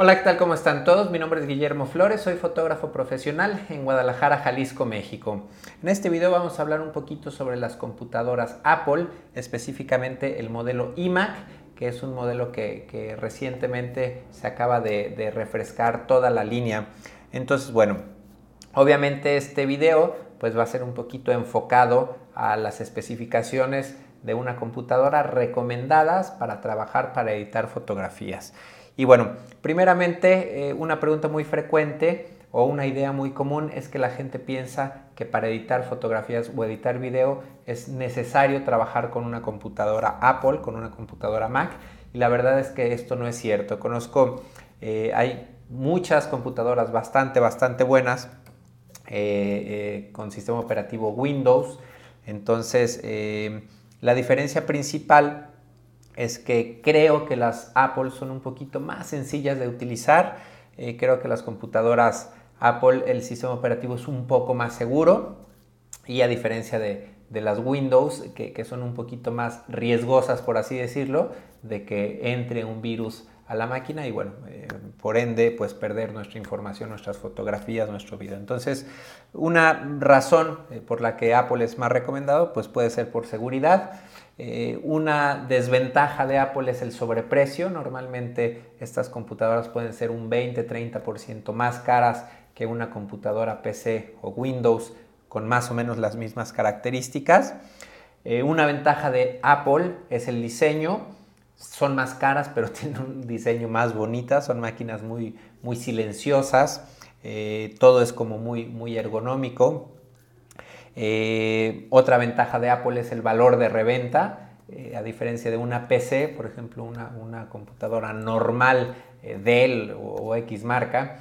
Hola, ¿qué tal? ¿Cómo están todos? Mi nombre es Guillermo Flores, soy fotógrafo profesional en Guadalajara, Jalisco, México. En este video vamos a hablar un poquito sobre las computadoras Apple, específicamente el modelo iMac, que es un modelo que, recientemente se acaba de, de refrescar toda la línea. Entonces, bueno, obviamente este video pues va a ser un poquito enfocado a las especificaciones de una computadora recomendadas para trabajar, para editar fotografías. Y bueno, primeramente, eh, una pregunta muy frecuente o una idea muy común es que la gente piensa que para editar fotografías o editar video es necesario trabajar con una computadora Apple, con una computadora Mac. Y la verdad es que esto no es cierto. Conozco, eh, hay muchas computadoras bastante, bastante buenas eh, con sistema operativo Windows. Entonces, la diferencia principal es que creo que las Apple son un poquito más sencillas de utilizar. Eh, creo que las computadoras Apple, el sistema operativo es un poco más seguro y a diferencia de, las Windows, que, son un poquito más riesgosas, por así decirlo, de que entre un virus a la máquina y bueno, eh, por ende, pues perder nuestra información, nuestras fotografías, nuestro video. Entonces, una razón eh, por la que Apple es más recomendado, pues puede ser por seguridad. Eh, una desventaja de Apple es el sobreprecio. Normalmente estas computadoras pueden ser un 20-30% más caras que una computadora PC o Windows con más o menos las mismas características. Una ventaja de Apple es el diseño. Son más caras, pero tienen un diseño más bonita. Son máquinas muy, muy silenciosas. Eh, todo es como muy, muy ergonómico. Eh, otra ventaja de Apple es el valor de reventa, eh, a diferencia de una PC, por ejemplo, una, computadora normal Dell o, X marca,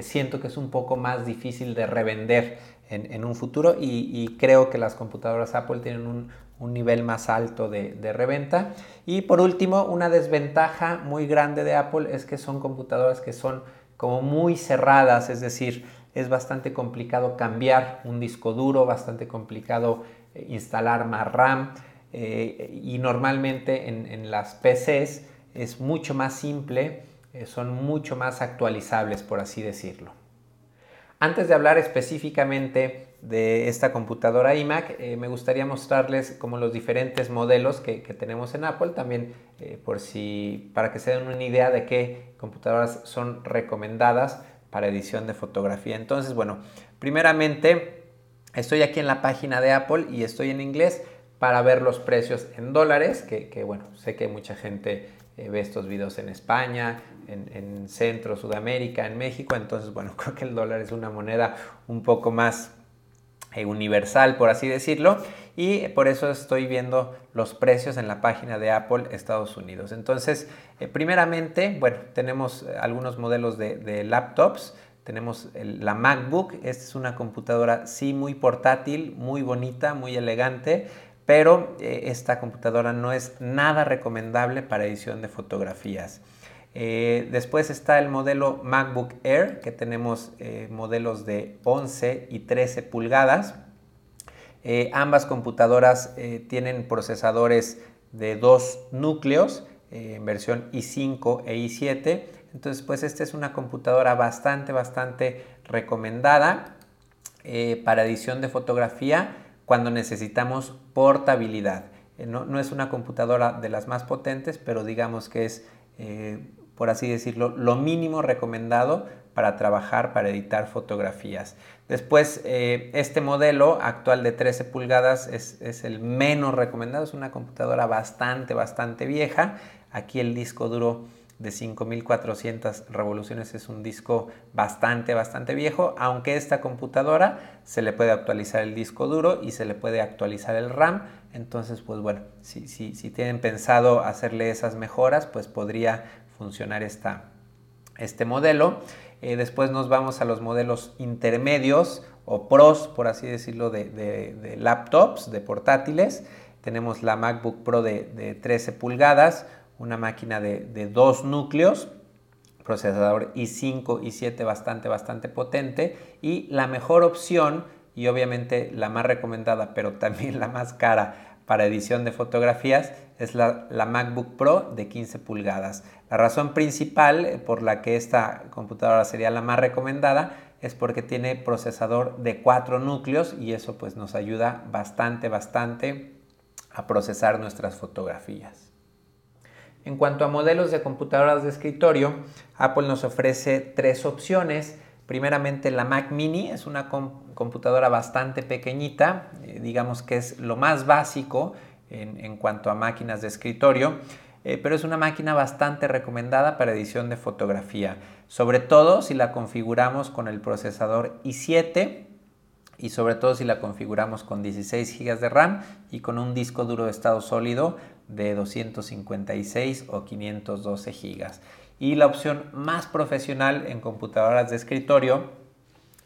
siento que es un poco más difícil de revender en, un futuro y, creo que las computadoras Apple tienen un, nivel más alto de, de, reventa. Y por último, una desventaja muy grande de Apple es que son computadoras que son como muy cerradas, es decir, es bastante complicado cambiar un disco duro, bastante complicado eh, instalar más RAM eh, y normalmente en, las PCs es mucho más simple, eh, son mucho más actualizables por así decirlo. Antes de hablar específicamente de esta computadora iMac, me gustaría mostrarles como los diferentes modelos que, tenemos en Apple, también por si, para que se den una idea de qué computadoras son recomendadas para edición de fotografía. Entonces, bueno, primeramente estoy aquí en la página de Apple y estoy en inglés para ver los precios en dólares, que, bueno, sé que mucha gente eh, ve estos videos en España, en, Centro, Sudamérica, en México, entonces bueno, creo que el dólar es una moneda un poco más eh, universal, por así decirlo, y por eso estoy viendo los precios en la página de Apple Estados Unidos. Entonces, eh, primeramente, bueno, tenemos eh, algunos modelos de, laptops. Tenemos la MacBook, esta es una computadora sí muy portátil, muy bonita, muy elegante, pero esta computadora no es nada recomendable para edición de fotografías. Después está el modelo MacBook Air, que tenemos modelos de 11 y 13 pulgadas. Eh, ambas computadoras eh, tienen procesadores de dos núcleos eh, en versión i5 e i7. Entonces, pues esta es una computadora bastante, bastante recomendada para edición de fotografía cuando necesitamos portabilidad. No, no, es una computadora de las más potentes, pero digamos que es, por así decirlo, lo mínimo recomendado para trabajar, para editar fotografías. Después, eh, este modelo actual de 13 pulgadas es, el menos recomendado, es una computadora bastante, bastante vieja. Aquí el disco duro de 5400 revoluciones es un disco bastante, bastante viejo, aunque esta computadora se le puede actualizar el disco duro y se le puede actualizar el RAM. Entonces, pues bueno, si, si tienen pensado hacerle esas mejoras, pues podría funcionar esta, este modelo. Eh, después nos vamos a los modelos intermedios o pros, por así decirlo, de, laptops, de portátiles. Tenemos la MacBook Pro de, 13 pulgadas, una máquina de, dos núcleos, procesador i5, i7 bastante, bastante potente y la mejor opción y obviamente la más recomendada, pero también la más cara para edición de fotografías es la, MacBook Pro de 15 pulgadas. La razón principal eh, por la que esta computadora sería la más recomendada es porque tiene procesador de 4 núcleos y eso pues nos ayuda bastante, bastante a procesar nuestras fotografías. En cuanto a modelos de computadoras de escritorio, Apple nos ofrece tres opciones. Primeramente la Mac Mini es una computadora bastante pequeñita, eh, digamos que es lo más básico en, cuanto a máquinas de escritorio, eh, pero es una máquina bastante recomendada para edición de fotografía, sobre todo si la configuramos con el procesador i7 y sobre todo si la configuramos con 16 GB de RAM y con un disco duro de estado sólido de 256 o 512 GB. Y la opción más profesional en computadoras de escritorio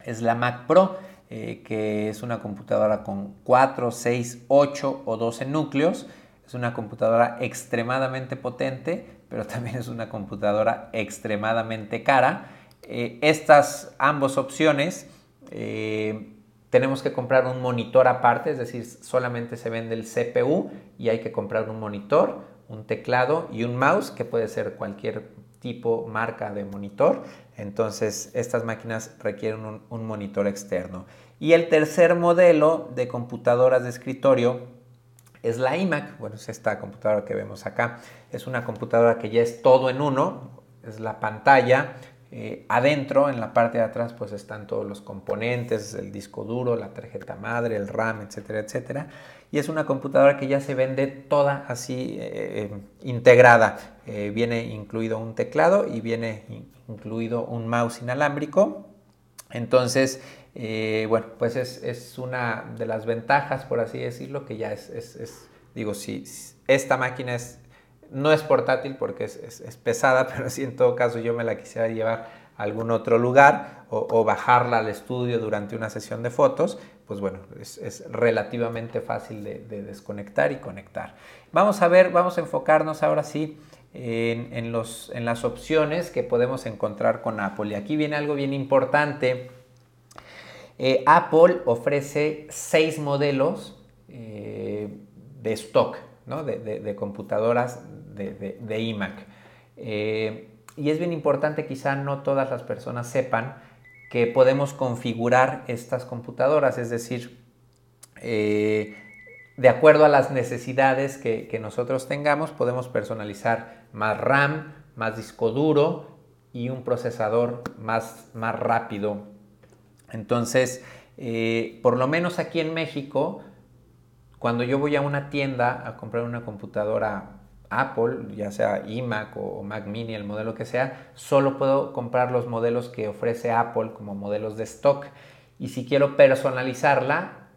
es la Mac Pro, eh, que es una computadora con 4, 6, 8 o 12 núcleos. Es una computadora extremadamente potente, pero también es una computadora extremadamente cara. Eh, estas ambas opciones eh, tenemos que comprar un monitor aparte, es decir, solamente se vende el CPU y hay que comprar un monitor, un teclado y un mouse, que puede ser cualquier tipo, marca de monitor. Entonces, estas máquinas requieren un, monitor externo. Y el tercer modelo de computadoras de escritorio es la iMac. Bueno, es esta computadora que vemos acá. Es una computadora que ya es todo en uno. Es la pantalla, eh, adentro, en la parte de atrás, pues están todos los componentes, el disco duro, la tarjeta madre, el RAM, etcétera, etcétera. Y es una computadora que ya se vende toda así eh, integrada. Eh, viene incluido un teclado y viene incluido un mouse inalámbrico. Entonces, bueno, pues es, una de las ventajas, por así decirlo, que ya es, digo, si esta máquina es no es portátil porque es, pesada, pero si en todo caso yo me la quisiera llevar a algún otro lugar o, bajarla al estudio durante una sesión de fotos, pues bueno, es, relativamente fácil de, desconectar y conectar. Vamos a ver, vamos a enfocarnos ahora sí en, los, en las opciones que podemos encontrar con Apple. Y aquí viene algo bien importante. Eh, Apple ofrece seis modelos eh, de stock de, computadoras de, iMac. Eh, y es bien importante, quizá no todas las personas sepan que podemos configurar estas computadoras, es decir, eh, de acuerdo a las necesidades que, nosotros tengamos, podemos personalizar más RAM, más disco duro y un procesador más, más rápido. Entonces, eh, por lo menos aquí en México, cuando yo voy a una tienda a comprar una computadora Apple, ya sea iMac o Mac Mini, el modelo que sea, solo puedo comprar los modelos que ofrece Apple como modelos de stock. Y si quiero personalizarla,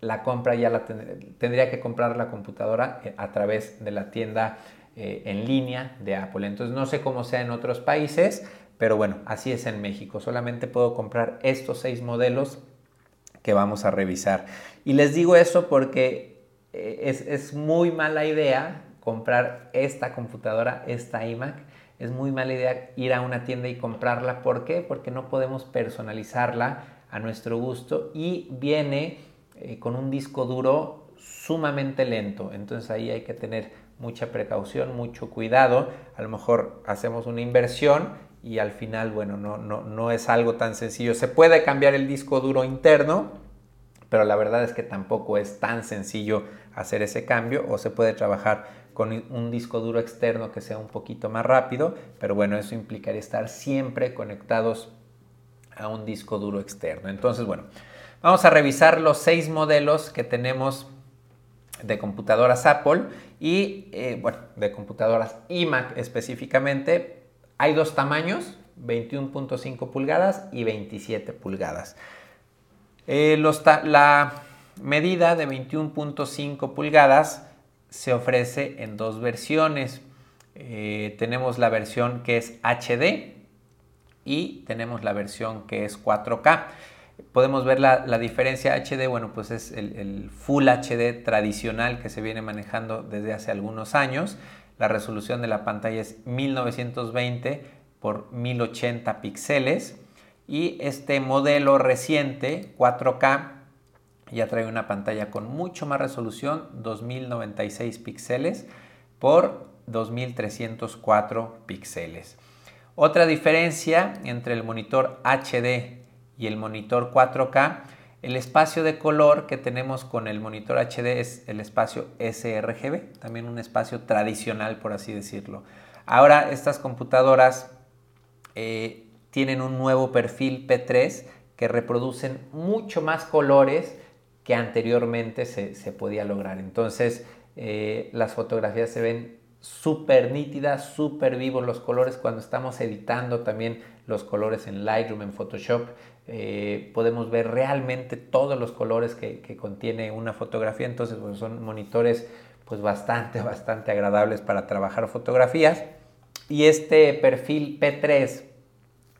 la compra ya la tendría que comprar la computadora eh, a través de la tienda eh, en línea de Apple. Entonces no sé cómo sea en otros países, pero bueno, así es en México. Solamente puedo comprar estos seis modelos que vamos a revisar. Y les digo eso porque eh, es, muy mala idea comprar esta computadora, esta iMac. Es muy mala idea ir a una tienda y comprarla. ¿Por qué? Porque no podemos personalizarla a nuestro gusto y viene eh, con un disco duro sumamente lento. Entonces ahí hay que tener mucha precaución, mucho cuidado. A lo mejor hacemos una inversión y al final, bueno, no, no, no es algo tan sencillo. Se puede cambiar el disco duro interno, pero la verdad es que tampoco es tan sencillo hacer ese cambio o se puede trabajar con un disco duro externo que sea un poquito más rápido, pero bueno, eso implicaría estar siempre conectados a un disco duro externo. Entonces, bueno, vamos a revisar los seis modelos que tenemos de computadoras Apple y, eh, bueno, de computadoras iMac específicamente. Hay dos tamaños, 21.5 pulgadas y 27 pulgadas. Eh, la medida de 21.5 pulgadas se ofrece en dos versiones. Eh, tenemos la versión que es HD y tenemos la versión que es 4K. Podemos ver la, diferencia HD, bueno, pues es el, el, Full HD tradicional que se viene manejando desde hace algunos años. La resolución de la pantalla es 1920 por 1080 píxeles y este modelo reciente 4K Ya trae una pantalla con mucho más resolución, 2096 píxeles por 2304 píxeles. Otra diferencia entre el monitor HD y el monitor 4K, el espacio de color que tenemos con el monitor HD es el espacio sRGB, también un espacio tradicional por así decirlo. Ahora estas computadoras eh, tienen un nuevo perfil P3 que reproducen mucho más colores que anteriormente se, podía lograr. Entonces eh, las fotografías se ven súper nítidas, súper vivos los colores. Cuando estamos editando también los colores en Lightroom, en Photoshop, eh, podemos ver realmente todos los colores que, contiene una fotografía. Entonces pues, son monitores pues bastante, bastante agradables para trabajar fotografías. Y este perfil P3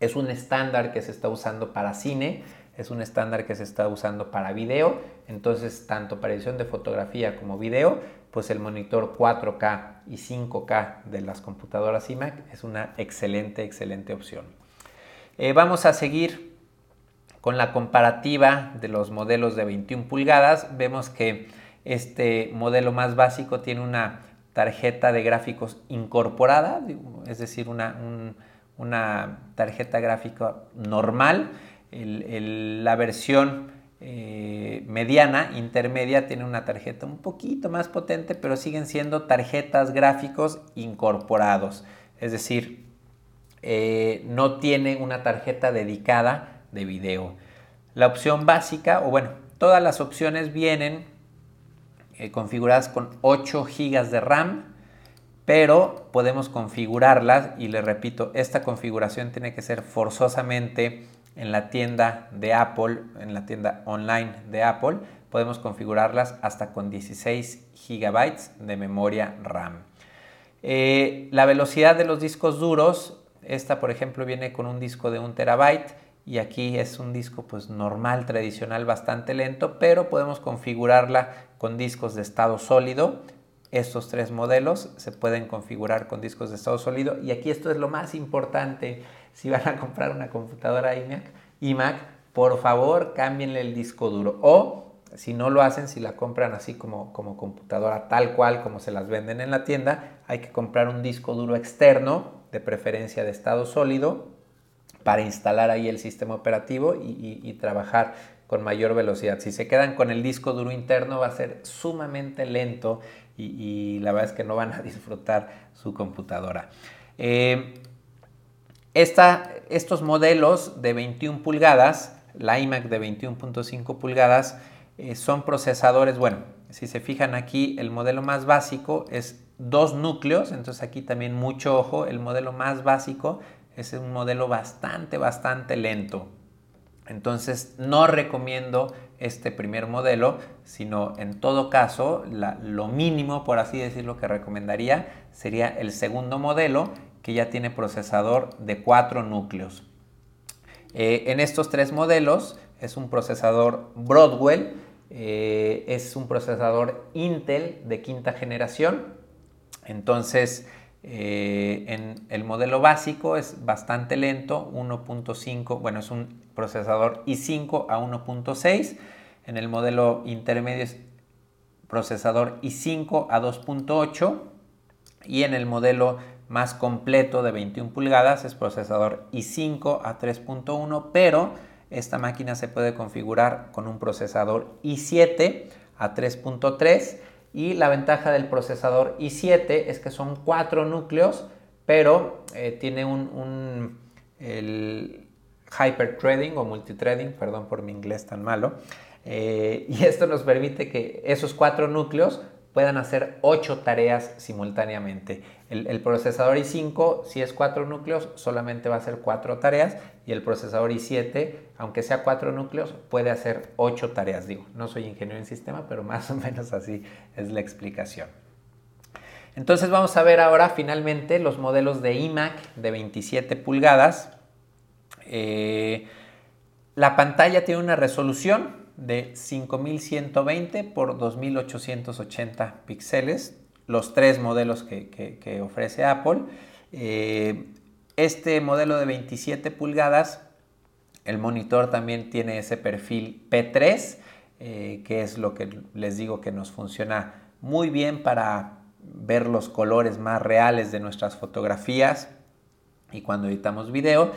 es un estándar que se está usando para cine, es un estándar que se está usando para video. Entonces, tanto para edición de fotografía como video, pues el monitor 4K y 5K de las computadoras iMac es una excelente, excelente opción. Eh, vamos a seguir con la comparativa de los modelos de 21 pulgadas. Vemos que este modelo más básico tiene una tarjeta de gráficos incorporada, es decir, una, una tarjeta gráfica normal. La versión eh, mediana, intermedia, tiene una tarjeta un poquito más potente, pero siguen siendo tarjetas gráficos incorporados. Es decir, eh, no tiene una tarjeta dedicada de video. La opción básica, o bueno, todas las opciones vienen eh, configuradas con 8 GB de RAM, pero podemos configurarlas y le repito, esta configuración tiene que ser forzosamente en la tienda de Apple, en la tienda online de Apple, podemos configurarlas hasta con 16 GB de memoria RAM. Eh, la velocidad de los discos duros, esta por ejemplo viene con un disco de 1 terabyte y aquí es un disco pues normal, tradicional, bastante lento, pero podemos configurarla con discos de estado sólido. Estos tres modelos se pueden configurar con discos de estado sólido y aquí esto es lo más importante si van a comprar una computadora iMac, iMac, por favor cámbienle el disco duro. O si no lo hacen, si la compran así como, como computadora tal cual como se las venden en la tienda, hay que comprar un disco duro externo, de preferencia de estado sólido, para instalar ahí el sistema operativo y, trabajar con mayor velocidad. Si se quedan con el disco duro interno va a ser sumamente lento y, la verdad es que no van a disfrutar su computadora. Eh, estos modelos de 21 pulgadas, la iMac de 21.5 pulgadas, eh, son procesadores, bueno, si se fijan aquí, el modelo más básico es dos núcleos, entonces aquí también mucho ojo, el modelo más básico es un modelo bastante, bastante lento. Entonces no recomiendo este primer modelo, sino en todo caso lo mínimo, por así decirlo, que recomendaría sería el segundo modelo que ya tiene procesador de cuatro núcleos. Eh, en estos tres modelos es un procesador Broadwell, eh, es un procesador Intel de quinta generación. Entonces, eh, en el modelo básico es bastante lento, 1.5, bueno, es un procesador i5 a 1.6. En el modelo intermedio es procesador i5 a 2.8 y en el modelo más completo de 21 pulgadas es procesador i5 a 3.1, pero esta máquina se puede configurar con un procesador i7 a 3.3 y la ventaja del procesador i7 es que son cuatro núcleos, pero eh, tiene un, el hyperthreading o multithreading, perdón por mi inglés tan malo, eh, y esto nos permite que esos cuatro núcleos puedan hacer ocho tareas simultáneamente. El, procesador i5, si es cuatro núcleos, solamente va a hacer cuatro tareas y el procesador i7, aunque sea cuatro núcleos, puede hacer ocho tareas. Digo, no soy ingeniero en sistema, pero más o menos así es la explicación. Entonces vamos a ver ahora finalmente los modelos de iMac de 27 pulgadas. Eh, la pantalla tiene una resolución de 5120 por 2880 píxeles, los tres modelos que, ofrece Apple. Eh, este modelo de 27 pulgadas, el monitor también tiene ese perfil P3. eh, que es lo que les digo que nos funciona muy bien para ver los colores más reales de nuestras fotografías y cuando editamos video.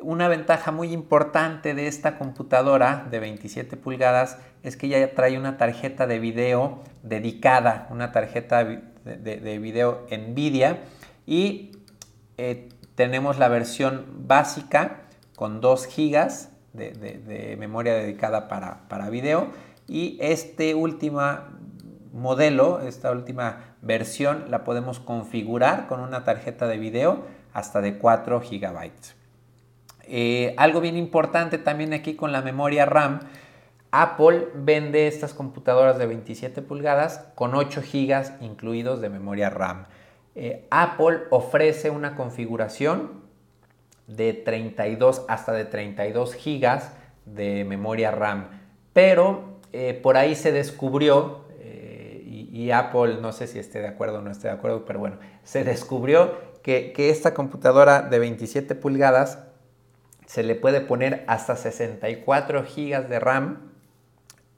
Una ventaja muy importante de esta computadora de 27 pulgadas es que ya trae una tarjeta de video dedicada, una tarjeta de, video NVIDIA y eh, tenemos la versión básica con 2 GB de, memoria dedicada para, para video y este último modelo, esta última versión, la podemos configurar con una tarjeta de video hasta de 4 GB. Eh, algo bien importante también aquí con la memoria RAM, Apple vende estas computadoras de 27 pulgadas con 8 GB incluidos de memoria RAM. Eh, Apple ofrece una configuración de 32 hasta de 32 GB de memoria RAM, pero eh, por ahí se descubrió, y, Apple no sé si esté de acuerdo o no esté de acuerdo, pero bueno, se descubrió que, esta computadora de 27 pulgadas se le puede poner hasta 64 GB de RAM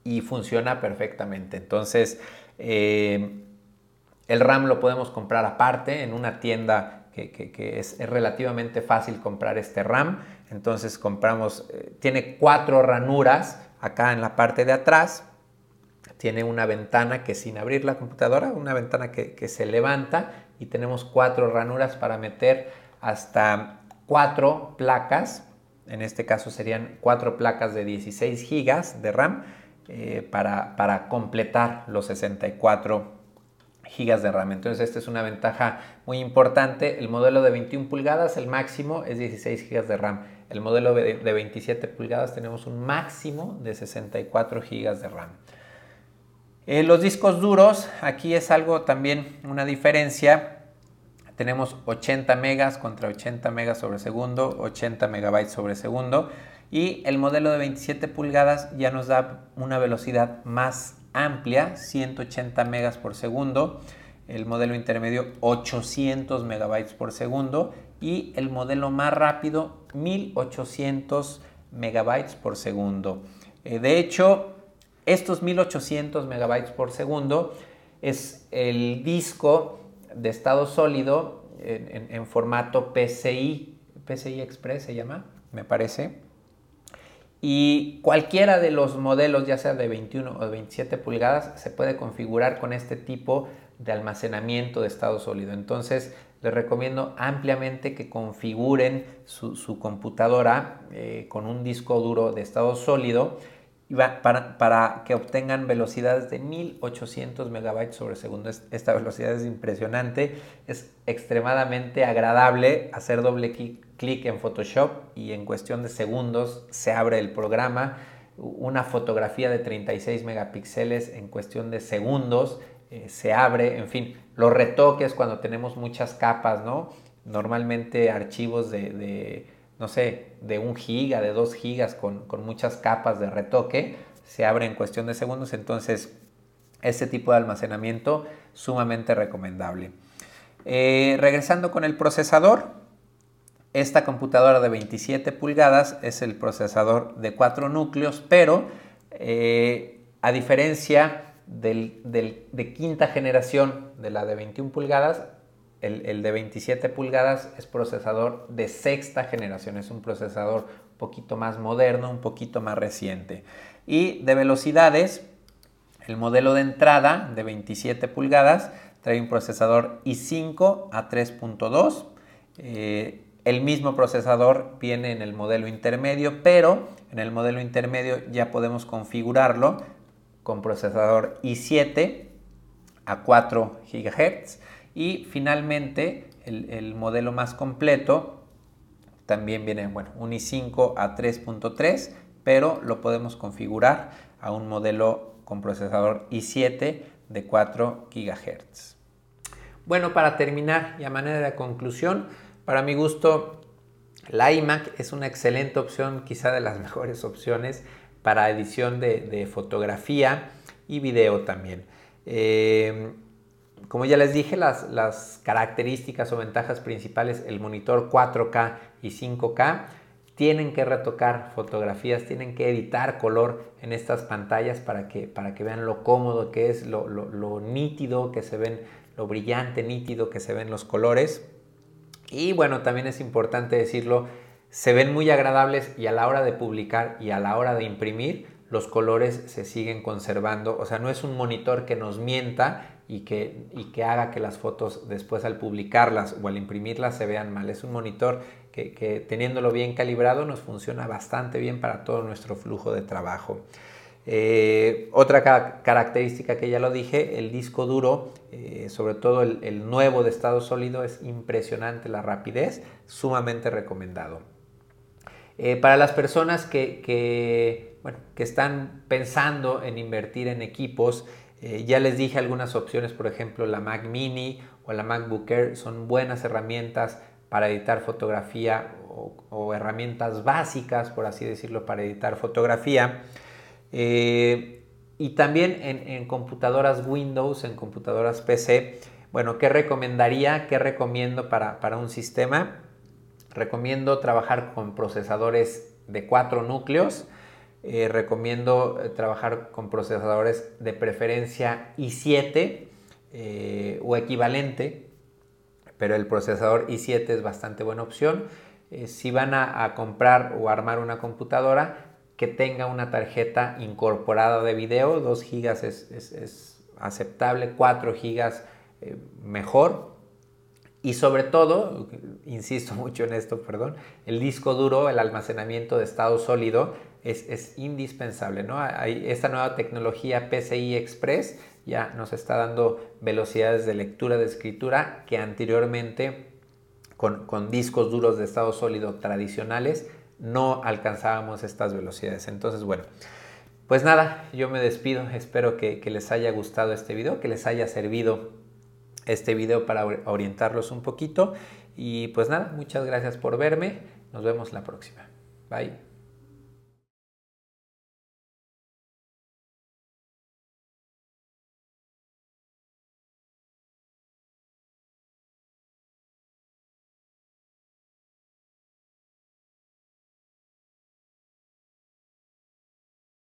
y funciona perfectamente. Entonces, eh, el RAM lo podemos comprar aparte en una tienda que, es, relativamente fácil comprar este RAM. Entonces compramos, tiene cuatro ranuras acá en la parte de atrás tiene una ventana que sin abrir la computadora, una ventana que, se levanta y tenemos cuatro ranuras para meter hasta cuatro placas, en este caso serían cuatro placas de 16 gigas de RAM eh, para, para completar los 64 gigas de RAM. Entonces esta es una ventaja muy importante. El modelo de 21 pulgadas, el máximo es 16 gigas de RAM. El modelo de 27 pulgadas tenemos un máximo de 64 GB de RAM. Eh, los discos duros, aquí es algo también una diferencia. Tenemos 80 megas contra 80 megas sobre segundo, 80 megabytes sobre segundo. Y el modelo de 27 pulgadas ya nos da una velocidad más amplia, 180 megas por segundo el modelo intermedio 800 megabytes por segundo y el modelo más rápido 1800 megabytes por segundo. Eh, de hecho, estos 1800 megabytes por segundo es el disco de estado sólido en, formato PCI, PCI Express se llama, me parece. Y cualquiera de los modelos, ya sea de 21 o de 27 pulgadas, se puede configurar con este tipo de almacenamiento de estado sólido. Entonces, les recomiendo ampliamente que configuren su, computadora eh, con un disco duro de estado sólido para, que obtengan velocidades de 1800 megabytes sobre segundo. Esta velocidad es impresionante, es extremadamente agradable hacer doble clic en Photoshop y en cuestión de segundos se abre el programa. Una fotografía de 36 megapíxeles en cuestión de segundos eh, se abre, en fin, los retoques cuando tenemos muchas capas, ¿no? Normalmente archivos de, no sé, de un giga, de dos gigas con, muchas capas de retoque, se abre en cuestión de segundos, entonces este tipo de almacenamiento sumamente recomendable. Eh, regresando con el procesador, esta computadora de 27 pulgadas es el procesador de 4 núcleos, pero eh, a diferencia de quinta generación de la de 21 pulgadas, el, de 27 pulgadas es procesador de sexta generación, es un procesador un poquito más moderno, un poquito más reciente. Y de velocidades, el modelo de entrada de 27 pulgadas trae un procesador i5 a 3.2. Eh, el mismo procesador viene en el modelo intermedio, pero en el modelo intermedio ya podemos configurarlo con procesador i7 a 4 GHz y finalmente el, modelo más completo también viene bueno, un i5 a 3.3 pero lo podemos configurar a un modelo con procesador i7 de 4 GHz. Bueno, para terminar y a manera de conclusión, para mi gusto, la iMac es una excelente opción, quizá de las mejores opciones para edición de, fotografía y video también. Eh, como ya les dije, las, características o ventajas principales, el monitor 4K y 5K tienen que retocar fotografías, tienen que editar color en estas pantallas para que, para que vean lo cómodo que es, lo, lo nítido que se ven, lo brillante, nítido que se ven los colores. Y bueno, también es importante decirlo, se ven muy agradables y a la hora de publicar y a la hora de imprimir, los colores se siguen conservando. O sea, no es un monitor que nos mienta y que, y que haga que las fotos después al publicarlas o al imprimirlas se vean mal. Es un monitor que, teniéndolo bien calibrado nos funciona bastante bien para todo nuestro flujo de trabajo. Eh, otra característica que ya lo dije, el disco duro, eh, sobre todo el, nuevo de estado sólido, es impresionante la rapidez, sumamente recomendado. Eh, para las personas que, que, que están pensando en invertir en equipos, ya les dije algunas opciones, por ejemplo la Mac Mini o la MacBook Air son buenas herramientas para editar fotografía o, herramientas básicas, por así decirlo, para editar fotografía. Eh, y también en, computadoras Windows, en computadoras PC. Bueno, ¿qué recomendaría? ¿Qué recomiendo para, un sistema? Recomiendo trabajar con procesadores de cuatro núcleos. Eh, recomiendo eh, trabajar con procesadores de preferencia i7 o equivalente pero el procesador i7 es bastante buena opción. Eh, si van a, comprar o armar una computadora, que tenga una tarjeta incorporada de video, 2 GB es, aceptable, 4 GB eh, mejor. Y sobre todo, insisto mucho en esto, perdón, el disco duro, el almacenamiento de estado sólido es, indispensable. ¿no? Esta nueva tecnología PCI Express ya nos está dando velocidades de lectura de escritura que anteriormente con, discos duros de estado sólido tradicionales no alcanzábamos estas velocidades. Entonces, bueno, pues nada, yo me despido. Espero que, que les haya gustado este video, que les haya servido este video para orientarlos un poquito. Y pues nada, muchas gracias por verme. Nos vemos la próxima. Bye.